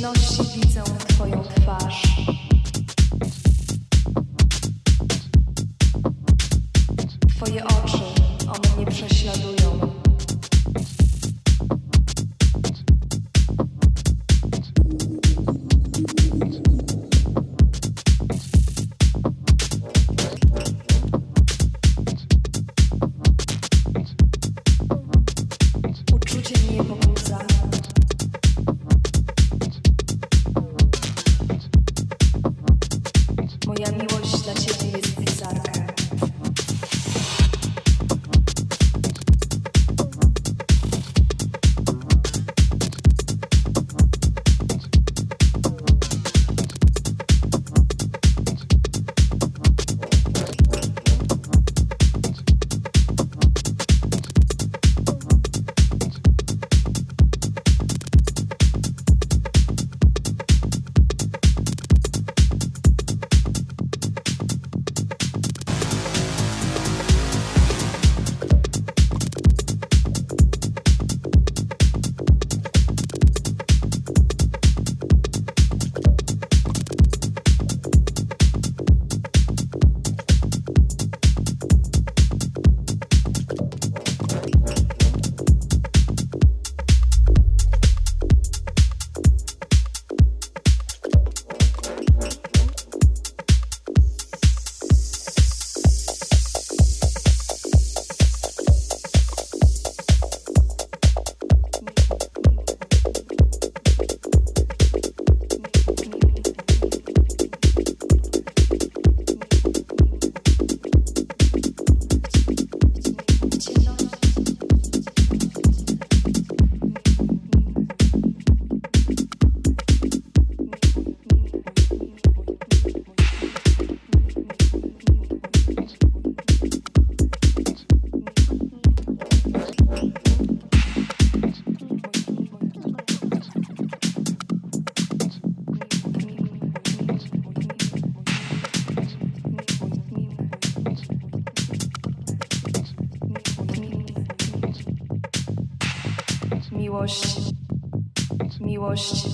ciemności widzę Twoją twarz. Miłość, miłość.